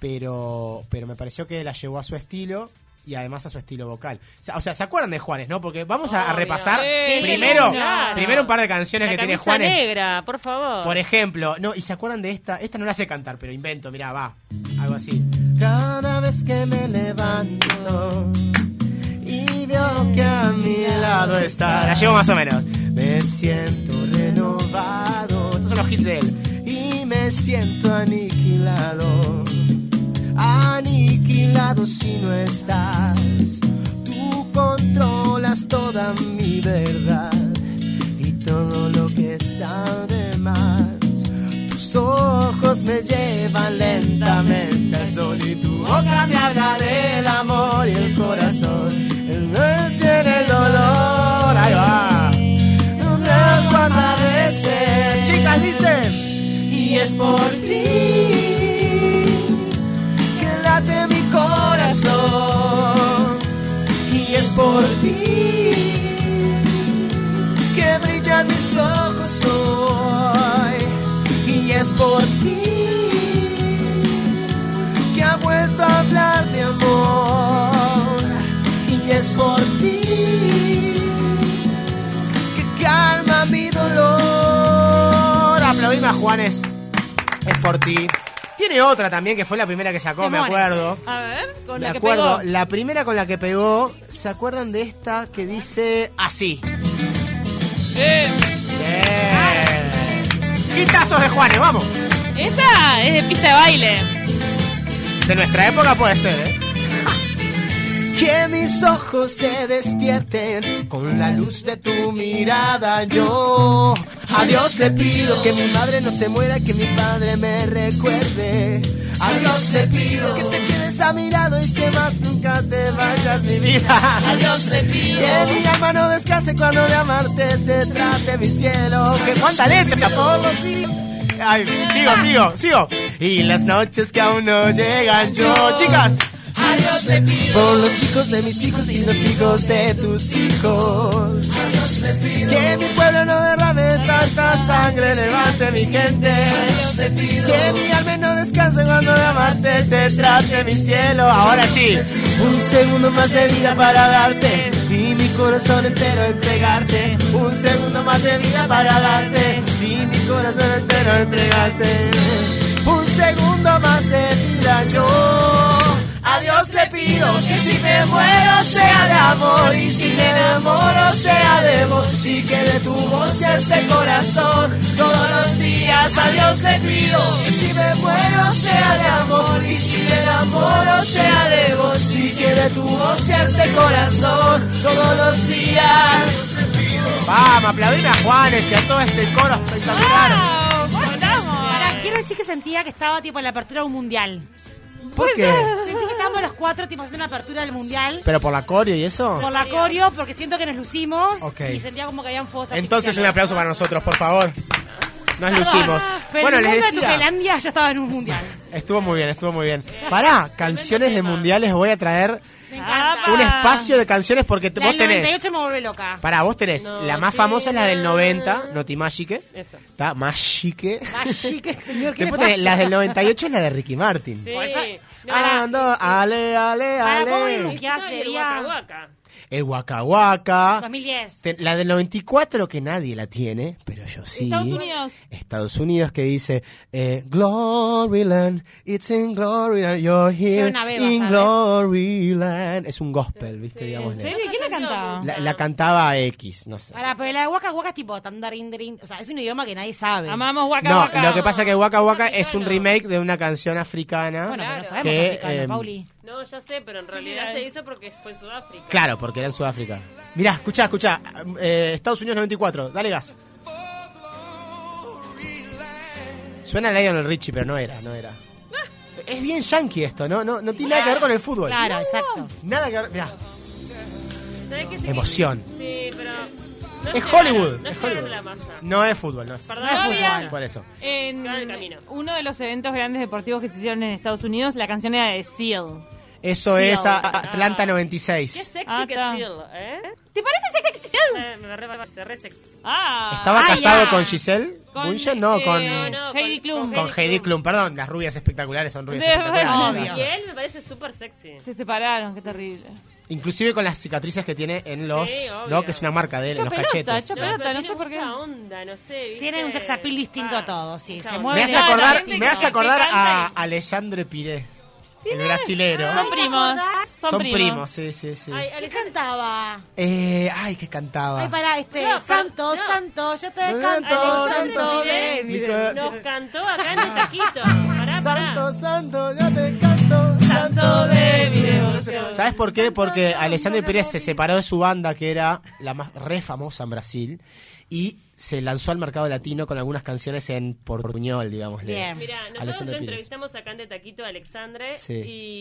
Speaker 4: pero pero me pareció que la llevó a su estilo y además a su estilo vocal. O sea, o sea, ¿se acuerdan de Juanes, no? Porque vamos a, repasar
Speaker 2: Sí,
Speaker 4: primero,
Speaker 1: claro.
Speaker 4: primero un par de canciones
Speaker 1: la
Speaker 4: que tiene Juanes.
Speaker 1: negra, por favor.
Speaker 4: Por ejemplo, no, y se acuerdan de esta, esta no la sé cantar, pero invento, mirá, va, algo así. Cada vez que me levanto y veo que a mi lado está, la llevo más o menos. Me siento renovado, estos son los hits de él, y me siento aniquilado, aniquilado si no estás. Tú controlas toda mi verdad y todo lo que está de más. Tus ojos me llevan lentamente al sol y tu boca me habla del amor y el corazón. Él no tiene el dolor. Ahí va. Cuando veces. Chicas, dicen. Y es por ti por ti que brillan mis ojos hoy. Y es por ti que ha vuelto a hablar de amor. Y es por ti que calma mi dolor. Aplaudime a Juanes. Es por ti. Tiene otra también que fue la primera que sacó, me acuerdo.
Speaker 2: A ver, con
Speaker 4: Me
Speaker 2: la que
Speaker 4: acuerdo,
Speaker 2: pegó.
Speaker 4: la primera con la que pegó, ¿se acuerdan de esta que dice así?
Speaker 2: Eh,
Speaker 4: Sí. Quitazos de Juanes, vamos.
Speaker 2: esta es de pista de baile.
Speaker 4: De nuestra época puede ser, ¿eh? Que mis ojos se despierten con la luz de tu mirada. Yo a Dios le pido que mi madre no se muera que mi padre me recuerde. A Dios le pido que te quedes a mi lado y que más nunca te vayas, mi vida. A Dios le pido que mi alma no descanse cuando de amarte se trate, mi cielo. Que cuánta letra por los días. Ay, sigo, sigo, sigo. Y las noches que aún no llegan yo, chicas. A Dios le pido. Por los hijos de mis hijos y los hijos de tus hijos. A Dios le pido. Que mi pueblo no derrame tanta sangre, levante mi gente. A Dios le pido. Que mi alma no descanse cuando de amarte se trate mi cielo. Ahora sí, un segundo más de vida para darte y mi corazón entero entregarte. Un segundo más de vida para darte y mi corazón entero entregarte. Un segundo más de vida yo. Si me muero sea de amor y si me enamoro sea de vos y que de tu voz sea este corazón todos los días. A Dios le pido que si me muero sea de amor y si me enamoro sea de vos y que de tu voz sea este corazón todos los días. Vamos, aplaudime a Juanes y a todo este coro espectacular.
Speaker 2: ¡Wow! ¿Cómo estamos?
Speaker 3: Ahora, quiero decir que sentía que estaba tipo en la apertura de un mundial.
Speaker 4: ¿Por qué?
Speaker 3: Sentí que estábamos los cuatro tipo haciendo una apertura del mundial.
Speaker 4: ¿Pero por la coreo y eso?
Speaker 3: Por la coreo, porque siento que nos lucimos
Speaker 4: Ok.
Speaker 3: y sentía como que habían fuegos
Speaker 4: Entonces un aplauso para nosotros, por favor. Nos lucimos.
Speaker 3: Pero
Speaker 4: Bueno,
Speaker 3: el
Speaker 4: les
Speaker 3: de
Speaker 4: decía.
Speaker 3: Ya estaba en un mundial.
Speaker 4: Estuvo muy bien, estuvo muy bien. Pará, canciones de mundiales voy a traer
Speaker 3: Me encanta.
Speaker 2: Ah,
Speaker 4: un espacio de canciones porque
Speaker 3: La
Speaker 4: vos
Speaker 3: del
Speaker 4: tenés.
Speaker 3: 98 me vuelve loca.
Speaker 4: Pará, vos tenés.
Speaker 1: No
Speaker 4: la más famosa es la del
Speaker 1: tiene-
Speaker 4: 90, Noti Magique.
Speaker 1: Eso.
Speaker 4: Está Magique.
Speaker 3: Más señor, ¿qué le
Speaker 4: Después tenés
Speaker 3: pasa?
Speaker 4: las del 98 es la de Ricky Martin.
Speaker 1: Sí.
Speaker 3: Por eso-
Speaker 1: No,
Speaker 4: Ando, ale, ale,
Speaker 3: Para, ¿cómo
Speaker 4: ale.
Speaker 3: es?
Speaker 1: el
Speaker 3: ¿Qué hace?
Speaker 1: El Waka Waka.
Speaker 3: 2010.
Speaker 4: Te- La del 94 que nadie la tiene, pero yo sí.
Speaker 2: Estados Unidos.
Speaker 4: Estados Unidos que dice eh, Gloryland, it's in Gloryland, you're here
Speaker 3: una beba,
Speaker 4: in. Gloryland. Es un gospel, ¿viste? Digamos.
Speaker 2: ¿En serio? ¿Quién la cantaba?
Speaker 4: La, la cantaba X, no sé.
Speaker 3: Para, pero la de Waka Waka es tipo tandarindarin. O sea, es un idioma que nadie sabe.
Speaker 2: Amamos Waka
Speaker 4: No,
Speaker 2: Waka.
Speaker 4: lo que pasa es que Waka Waka es un remake de una canción africana.
Speaker 3: Bueno, pero no
Speaker 1: Claro.
Speaker 3: sabemos
Speaker 4: Que,
Speaker 3: africano,
Speaker 4: em,
Speaker 3: Pauli.
Speaker 1: No, ya sé, pero en realidad se hizo porque fue en Sudáfrica.
Speaker 4: Claro, porque era en Sudáfrica. Mirá, escuchá, escuchá. eh, Estados Unidos 94, dale gas. Suena Lionel Richie, pero no era, no era. Es bien yankee esto, ¿no? No, no tiene nada que ver con el fútbol.
Speaker 3: Claro, exacto.
Speaker 4: Nada que ver. Mirá,
Speaker 1: ¿Sabes qué? Sí,
Speaker 4: Emoción.
Speaker 1: Sí, pero... No
Speaker 4: Es Hollywood,
Speaker 1: No
Speaker 4: es Hollywood.
Speaker 1: la masa.
Speaker 4: no es fútbol, no es
Speaker 1: Perdón,
Speaker 3: No es fútbol.
Speaker 4: Por eso.
Speaker 2: En uno de los eventos grandes deportivos que se hicieron en Estados Unidos, la canción era de Seal.
Speaker 4: Eso
Speaker 3: Sí,
Speaker 4: es. Atlanta
Speaker 1: Qué
Speaker 4: 96.
Speaker 1: sexy
Speaker 2: Ah,
Speaker 1: que
Speaker 2: está.
Speaker 1: Seal, ¿eh?
Speaker 2: ¿Te parece sexy Seal?
Speaker 1: Eh, Me re, me re sexy.
Speaker 2: Ah.
Speaker 4: ¿Estaba
Speaker 3: Ah,
Speaker 4: casado
Speaker 3: ya.
Speaker 4: con Giselle?
Speaker 2: Con,
Speaker 4: Bunchen? No,
Speaker 2: eh,
Speaker 4: con,
Speaker 1: No, no,
Speaker 2: Heidi Klum.
Speaker 4: con Heidi Klum. Perdón, las rubias espectaculares son rubias
Speaker 2: De
Speaker 4: espectaculares.
Speaker 1: Y él me parece súper sexy.
Speaker 2: Se separaron, qué terrible.
Speaker 4: Inclusive con las cicatrices que tiene en los...
Speaker 1: Sí,
Speaker 4: no, que es una marca de él, en los
Speaker 2: pelota,
Speaker 4: cachetes.
Speaker 2: hecho
Speaker 1: No,
Speaker 2: pelota, no
Speaker 1: tiene
Speaker 2: sé por qué.
Speaker 1: onda, no sé.
Speaker 3: Tienen un sex appeal distinto
Speaker 1: Ah,
Speaker 3: a todos, sí. Se mueven.
Speaker 4: Me hace
Speaker 2: No,
Speaker 4: acordar, me hace acordar a Alexandre Piré, el brasilero.
Speaker 2: Son primos. Son,
Speaker 4: Son
Speaker 2: primos.
Speaker 4: primos, sí, sí, sí.
Speaker 1: Ay,
Speaker 3: ¿Qué cantaba?
Speaker 4: Eh, ay, que cantaba.
Speaker 3: Ay, para, este,
Speaker 1: No, pero-
Speaker 3: santo,
Speaker 1: no.
Speaker 3: santo, yo te
Speaker 4: Santo,
Speaker 3: canto, santo Dios.
Speaker 1: nos cantó acá en el taquito. Pará.
Speaker 4: Santo, santo, yo te canto, santo de mi devoción. ¿Sabes por qué? Porque Alexandre Pérez se separó de su banda, que era la más re famosa en Brasil, y se lanzó al mercado latino con algunas canciones en portuñol, digamos.
Speaker 3: Bien.
Speaker 1: Mira, nosotros lo entrevistamos acá en de Taquito a Alexandre
Speaker 4: Sí.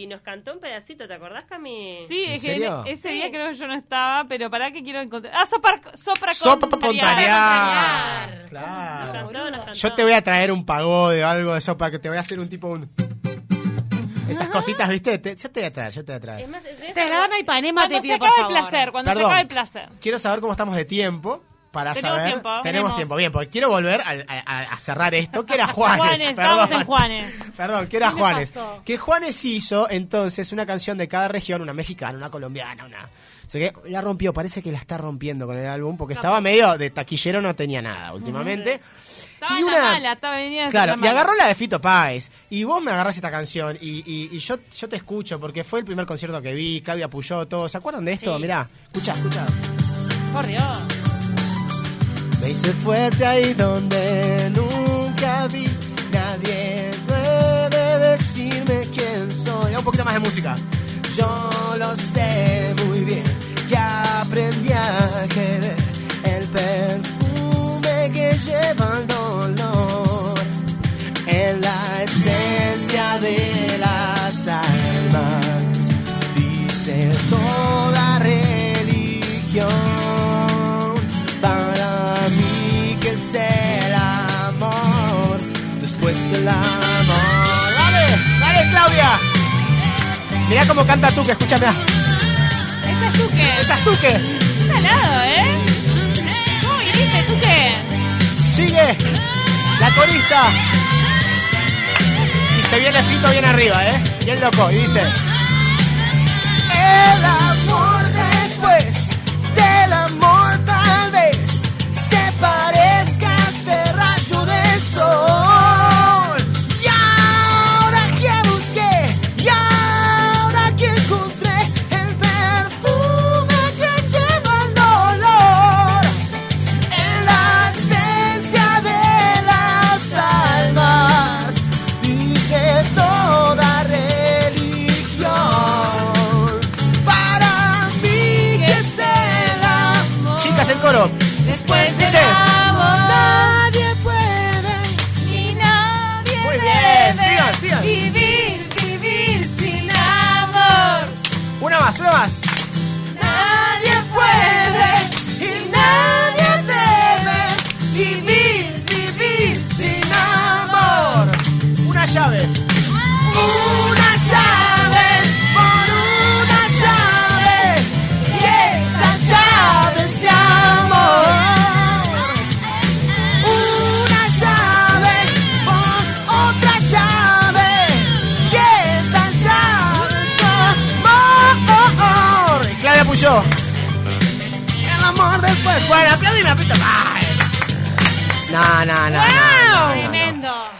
Speaker 1: y nos cantó un pedacito, ¿te acordás, Cami?
Speaker 2: Sí,
Speaker 4: ¿En
Speaker 2: es que ese día creo que yo no estaba, pero para qué quiero encontrar. Ah, sopar, sopra
Speaker 4: Sopa
Speaker 2: contrariar.
Speaker 4: contrariar.
Speaker 1: Nos
Speaker 4: Claro.
Speaker 1: cantó, nos cantó.
Speaker 4: Yo te voy a traer un pagode o algo de eso para que te voy a hacer un tipo un... Esas cositas, ¿viste? Te- yo te voy a traer, yo te voy a traer.
Speaker 1: Es más, es de
Speaker 3: Trasladame a Ipanema,
Speaker 2: Cuando
Speaker 3: te
Speaker 2: se
Speaker 3: pido, por
Speaker 2: acaba el
Speaker 3: favor.
Speaker 2: placer, cuando se acaba el placer.
Speaker 4: Quiero saber cómo estamos de tiempo para
Speaker 2: Tenemos
Speaker 4: saber.
Speaker 2: tiempo,
Speaker 4: tenemos
Speaker 2: tenemos.
Speaker 4: tiempo, bien, porque quiero volver a, a- a cerrar esto, que era Juanes.
Speaker 2: Juanes,
Speaker 4: perdón.
Speaker 2: en Juanes.
Speaker 4: Perdón, que era
Speaker 3: ¿Qué le
Speaker 4: Juanes.
Speaker 3: pasó?
Speaker 4: Que Juanes hizo entonces una canción de cada región, una mexicana, una colombiana, una. O sea que la rompió, parece que la está rompiendo con el álbum, porque estaba medio de taquillero, no tenía nada últimamente.
Speaker 2: Estaba
Speaker 4: Y una-
Speaker 2: la mala, estaba
Speaker 4: Claro,
Speaker 2: la
Speaker 4: y agarró la de Fito Páez. Y vos me agarrás esta canción. Y, y- y yo, yo te escucho, porque fue el primer concierto que vi. Cavi apoyó todo. ¿Se acuerdan de esto?
Speaker 3: Sí.
Speaker 4: Mirá, escucha, escucha.
Speaker 3: Por Dios.
Speaker 4: Me hice fuerte ahí donde nunca vi. Nadie puede decirme quién soy. Un poquito más de música. Yo lo sé muy bien que aprendí a querer el perfume que lleva el amor. Dale, dale Claudia. Mirá cómo canta Tuque, escúchame.
Speaker 2: Esta es Tuque.
Speaker 4: Esa es Tuque.
Speaker 2: Salado, ¿eh? ¿Cómo viniste, Tuque?
Speaker 4: Sigue la corista. Y se viene Fito bien arriba, ¿eh? Bien loco. Y dice... El amor después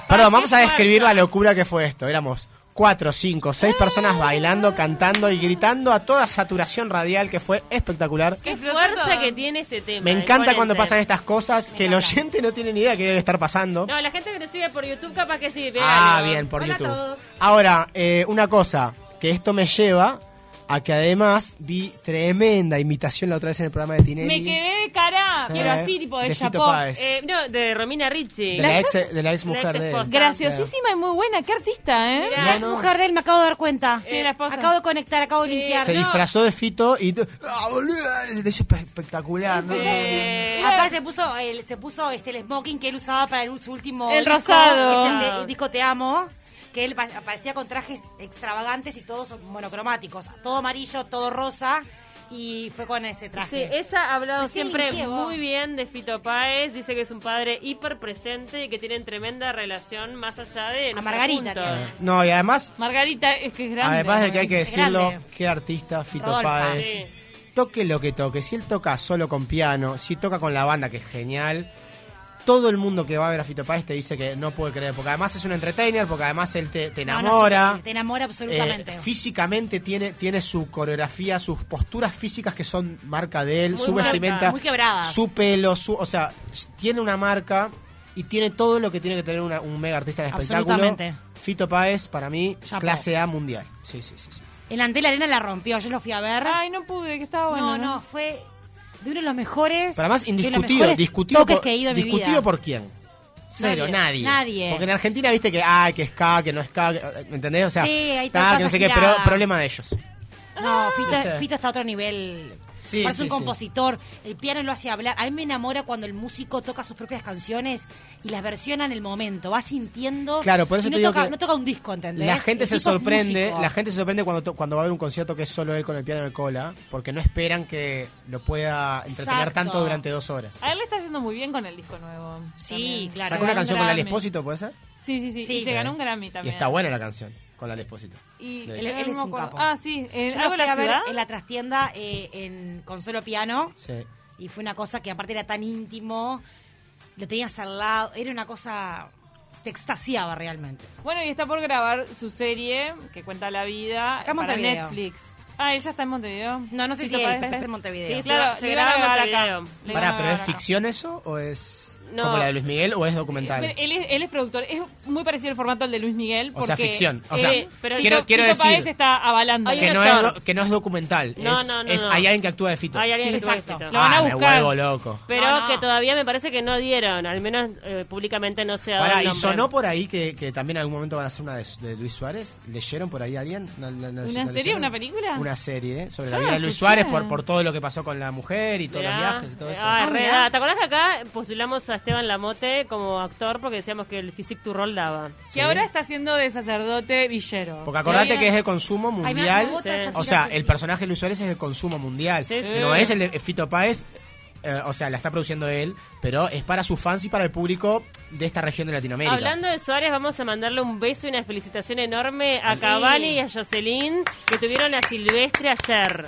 Speaker 4: Perdón, vamos a describir la locura que fue esto. Éramos cuatro, cinco, seis personas bailando, cantando y gritando a toda saturación radial que fue espectacular.
Speaker 1: Qué fuerza que tiene este tema.
Speaker 4: Me encanta cuando pasan estas cosas que el oyente no tiene ni idea que debe estar pasando.
Speaker 1: No, la gente que nos sigue por YouTube capaz que sí. ve
Speaker 4: Ah,
Speaker 1: algo.
Speaker 4: bien, por
Speaker 3: Hola a
Speaker 4: YouTube.
Speaker 3: todos.
Speaker 4: Ahora, eh, una cosa, que esto me lleva a que además vi tremenda imitación la otra vez en el programa de Tinelli.
Speaker 2: Me quedé de cara,
Speaker 4: Eh,
Speaker 2: pero así, tipo de,
Speaker 4: de
Speaker 2: chapó.
Speaker 1: Eh, no, de Romina Ricci.
Speaker 4: de, la ex, de la ex mujer de él.
Speaker 2: Graciosísima y muy buena. Qué artista, ¿eh?
Speaker 1: Mirá,
Speaker 3: La ex
Speaker 4: no.
Speaker 3: mujer de él me acabo de dar cuenta.
Speaker 2: Sí, la esposa.
Speaker 3: Acabo de conectar, acabo de limpiar.
Speaker 4: Se
Speaker 1: no.
Speaker 4: disfrazó de Fito y... ¡Ah, boluda! Le hizo espe- espectacular, ¿no?
Speaker 1: Eh,
Speaker 3: Aparte se puso, el, se puso este, el smoking que él usaba para el, su último
Speaker 2: El
Speaker 3: disco,
Speaker 2: rosado.
Speaker 3: que es el, de- el disco Te Amo, que él pa- aparecía con trajes extravagantes y todos monocromáticos, todo amarillo, todo rosa, y fue con ese
Speaker 1: Sí,
Speaker 3: traje.
Speaker 1: ella ha hablado siempre muy bien de Fito Páez, dice que es un padre hiper presente y que tienen tremenda relación más allá de...
Speaker 3: A Margarita.
Speaker 4: No, y además,
Speaker 2: Margarita es que es grande.
Speaker 4: además de que hay que decirlo, qué artista Fito
Speaker 3: Rodolfa.
Speaker 4: Páez.
Speaker 1: Sí.
Speaker 4: Toque lo que toque, si él toca solo con piano, si toca con la banda, que es genial, todo el mundo que va a ver a Fito Páez te dice que no puede creer, porque además es un entertainer, porque además él te, te
Speaker 3: No, no,
Speaker 4: enamora.
Speaker 3: sí, te enamora absolutamente.
Speaker 4: Eh, físicamente tiene, tiene su coreografía, sus posturas físicas que son marca de él,
Speaker 1: Muy
Speaker 4: su
Speaker 1: marca,
Speaker 4: vestimenta,
Speaker 3: muy quebradas.
Speaker 4: su pelo, su, o sea, tiene una marca y tiene todo lo que tiene que tener una- un mega artista en espectáculo.
Speaker 3: Absolutamente.
Speaker 4: Fito Páez, para mí, clase A mundial. Sí, sí, sí. sí.
Speaker 3: El Antel Arena la rompió, yo lo fui a ver.
Speaker 2: Ay, no pude, que estaba bueno.
Speaker 3: no, no, fue de uno de los mejores. De los
Speaker 4: indiscutido, discutido por,
Speaker 3: que he ido en mi
Speaker 4: discutido
Speaker 3: vida.
Speaker 4: por quién. Cero, nadie.
Speaker 3: Nadie. Nadie.
Speaker 4: Porque en Argentina viste que, ah, que es K, que no es K, ¿me entendés? O sea,
Speaker 3: Sí, hay
Speaker 4: ah,
Speaker 3: cosas
Speaker 4: que no sé qué, pero problema de ellos.
Speaker 3: No, Fito,
Speaker 4: ¿Viste?
Speaker 3: Fito está a otro nivel.
Speaker 4: Sí,
Speaker 3: Parece
Speaker 4: sí,
Speaker 3: un
Speaker 4: sí.
Speaker 3: compositor. El piano lo hace hablar. A mí me enamora cuando el músico toca sus propias canciones y las versiona en el momento. Va sintiendo.
Speaker 4: Claro, por eso
Speaker 3: y no
Speaker 4: te digo
Speaker 3: toca,
Speaker 4: que
Speaker 3: no toca un disco, ¿entendés?
Speaker 4: La gente
Speaker 3: El
Speaker 4: se sorprende, la gente se sorprende cuando cuando va a haber un concierto que es solo él con el piano de cola, porque no esperan que lo pueda entretener
Speaker 3: Exacto.
Speaker 4: tanto durante dos horas.
Speaker 2: A él le está yendo muy bien con el disco nuevo.
Speaker 3: Sí,
Speaker 2: también.
Speaker 3: claro.
Speaker 4: Sacó una canción con
Speaker 2: Grammy.
Speaker 4: Espósito, ¿puede ser?
Speaker 2: Sí, sí, sí.
Speaker 3: Sí.
Speaker 2: y se ganó un Grammy
Speaker 4: Y
Speaker 2: también.
Speaker 4: está buena la canción con Lali Espósito.
Speaker 2: Y
Speaker 4: Él-
Speaker 3: él es
Speaker 2: me
Speaker 3: un capo.
Speaker 2: Ah, sí. Eh,
Speaker 3: Yo lo
Speaker 2: ¿Algo
Speaker 3: fui
Speaker 2: de la
Speaker 3: a ver
Speaker 2: ciudad?
Speaker 3: en la trastienda eh, en Consuelo Piano
Speaker 4: Sí.
Speaker 3: y fue una cosa que aparte era tan íntimo. Lo tenías al lado. Era una cosa. Te extasiaba realmente.
Speaker 2: Bueno, y está por grabar su serie que cuenta la vida
Speaker 3: Acá en
Speaker 2: para
Speaker 3: Montevideo.
Speaker 2: Netflix. Ah, ella está en Montevideo.
Speaker 3: No, no sé
Speaker 2: Fito
Speaker 3: si él está en Montevideo.
Speaker 2: Sí, claro,
Speaker 1: Se
Speaker 2: a
Speaker 1: graba en
Speaker 2: grabar acá.
Speaker 4: Pará, pero ¿es ficción eso o es
Speaker 1: No.
Speaker 4: como la de Luis Miguel o es documental?
Speaker 2: Él es, él es productor. Es muy parecido al formato al de Luis Miguel.
Speaker 4: O sea, ficción. O sea,
Speaker 2: eh,
Speaker 1: pero
Speaker 2: Fito-
Speaker 4: quiero- quiero
Speaker 2: Fito
Speaker 4: decir
Speaker 2: está avalando.
Speaker 1: Hay
Speaker 4: que, no es, que no es documental.
Speaker 1: No,
Speaker 4: es,
Speaker 1: no, no,
Speaker 4: es-
Speaker 1: no.
Speaker 4: hay alguien que actúa de Fito.
Speaker 1: Hay alguien
Speaker 3: Sí,
Speaker 1: que.
Speaker 2: Lo van a
Speaker 4: ah, me vuelvo loco.
Speaker 1: Pero
Speaker 3: No, no.
Speaker 1: que todavía me parece que no dieron, al menos eh, públicamente no se ha dado
Speaker 4: Pará,
Speaker 1: el
Speaker 4: y sonó por ahí que, que también en algún momento van a hacer una de, de Luis Suárez. ¿Leyeron por ahí a alguien? ¿No- no- no-
Speaker 2: ¿Una
Speaker 4: no
Speaker 2: serie? ¿Una película?
Speaker 4: Una serie ¿eh? sobre la
Speaker 2: Ah,
Speaker 4: vida de Luis. Suárez por, por todo lo que pasó con la mujer y todos los viajes y todo eso.
Speaker 1: Ah. ¿Te acordás que acá postulamos a Esteban Lamote como actor porque decíamos que el physique to roll daba.
Speaker 2: Que ahora está haciendo de sacerdote villero.
Speaker 4: Porque acordate
Speaker 1: Sí.
Speaker 4: que es de consumo
Speaker 3: Ay, me
Speaker 4: mundial. O sea, el personaje de Luis Suárez es de consumo mundial.
Speaker 1: Sí, sí.
Speaker 4: No es el de Fito Páez. eh, o sea, la está produciendo él, pero es para sus fans y para el público de esta región de Latinoamérica.
Speaker 1: Hablando de Suárez, vamos a mandarle un beso y una felicitación enorme a
Speaker 3: Sí.
Speaker 1: Cavani y a Jocelyn, que tuvieron a Silvestre ayer.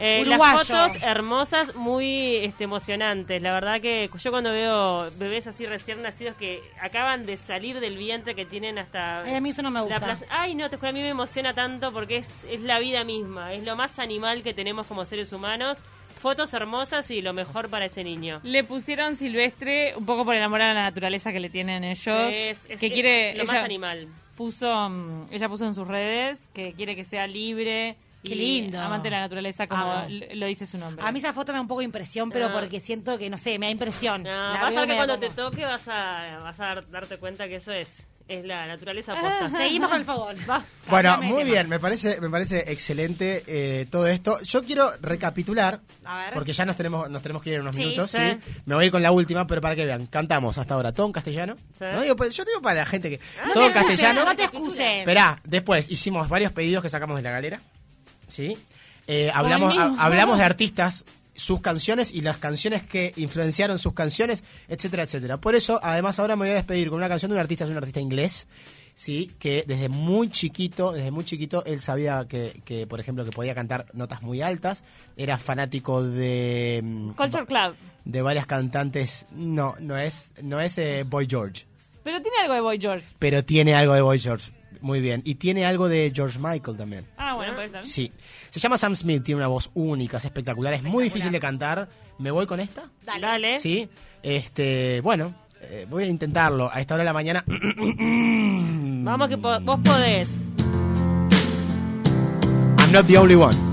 Speaker 1: Eh, las fotos hermosas, muy este, emocionantes. La verdad que yo cuando veo bebés así recién nacidos que acaban de salir del vientre que tienen hasta...
Speaker 3: Ay, a mí eso no me gusta.
Speaker 1: la Ay, no, te juro, a mí me emociona tanto porque es, es la vida misma, es lo más animal que tenemos como seres humanos. Fotos hermosas y lo mejor para ese niño.
Speaker 2: Le pusieron Silvestre un poco por el amor a la naturaleza que le tienen ellos.
Speaker 1: Es- es-
Speaker 2: que
Speaker 1: es
Speaker 2: quiere.
Speaker 1: lo
Speaker 2: ella
Speaker 1: más animal.
Speaker 2: Puso, mm, ella puso en sus redes que quiere que sea libre.
Speaker 3: Qué lindo.
Speaker 2: Amante de la naturaleza, como l- lo dice su nombre.
Speaker 3: A mí esa foto me da un poco de impresión, pero
Speaker 1: No.
Speaker 3: porque siento que, no sé, me da impresión.
Speaker 1: No,
Speaker 3: La
Speaker 1: vas a ver que cuando te
Speaker 3: como-
Speaker 1: toque vas a, vas a dar- darte cuenta que eso es, es la naturaleza posta.
Speaker 3: Seguimos con el fogón. Va,
Speaker 4: Bueno, muy
Speaker 3: tema.
Speaker 4: bien, me parece, me parece excelente eh, todo esto. Yo quiero recapitular,
Speaker 3: A ver.
Speaker 4: porque ya nos tenemos, nos tenemos que ir en unos
Speaker 3: Sí,
Speaker 4: minutos,
Speaker 1: sí.
Speaker 4: ¿sí? Me voy a ir con la última, pero para que vean, cantamos hasta ahora todo en castellano.
Speaker 1: Sí.
Speaker 4: No, digo, pues, yo digo para la gente que
Speaker 3: No
Speaker 4: todo en
Speaker 3: te excuses,
Speaker 4: castellano.
Speaker 3: No te excuses.
Speaker 4: Esperá, después hicimos varios pedidos que sacamos de la galera. ¿Sí? Eh, hablamos,
Speaker 2: Hoy mismo.
Speaker 4: ha- hablamos de artistas, sus canciones y las canciones que influenciaron sus canciones, etcétera, etcétera. Por eso, además, ahora me voy a despedir con una canción de un artista, es un artista inglés. Sí, que desde muy chiquito, desde muy chiquito, él sabía que, que, por ejemplo, que podía cantar notas muy altas. Era fanático de, mm,
Speaker 2: Culture Club.
Speaker 4: de varias cantantes. No, no es, no es eh, Boy George
Speaker 2: Pero tiene algo de Boy George.
Speaker 4: pero tiene algo de Boy George. Muy bien. Y tiene algo de George Michael también.
Speaker 2: Bueno, puede ser.
Speaker 4: Sí. Se llama Sam Smith, tiene una voz única, es espectacular, es muy difícil de cantar. ¿Me voy con esta?
Speaker 1: Dale.
Speaker 4: Sí. Este, bueno, eh, voy a intentarlo a esta hora de la mañana.
Speaker 1: Vamos que po- vos podés.
Speaker 4: I'm not the only one.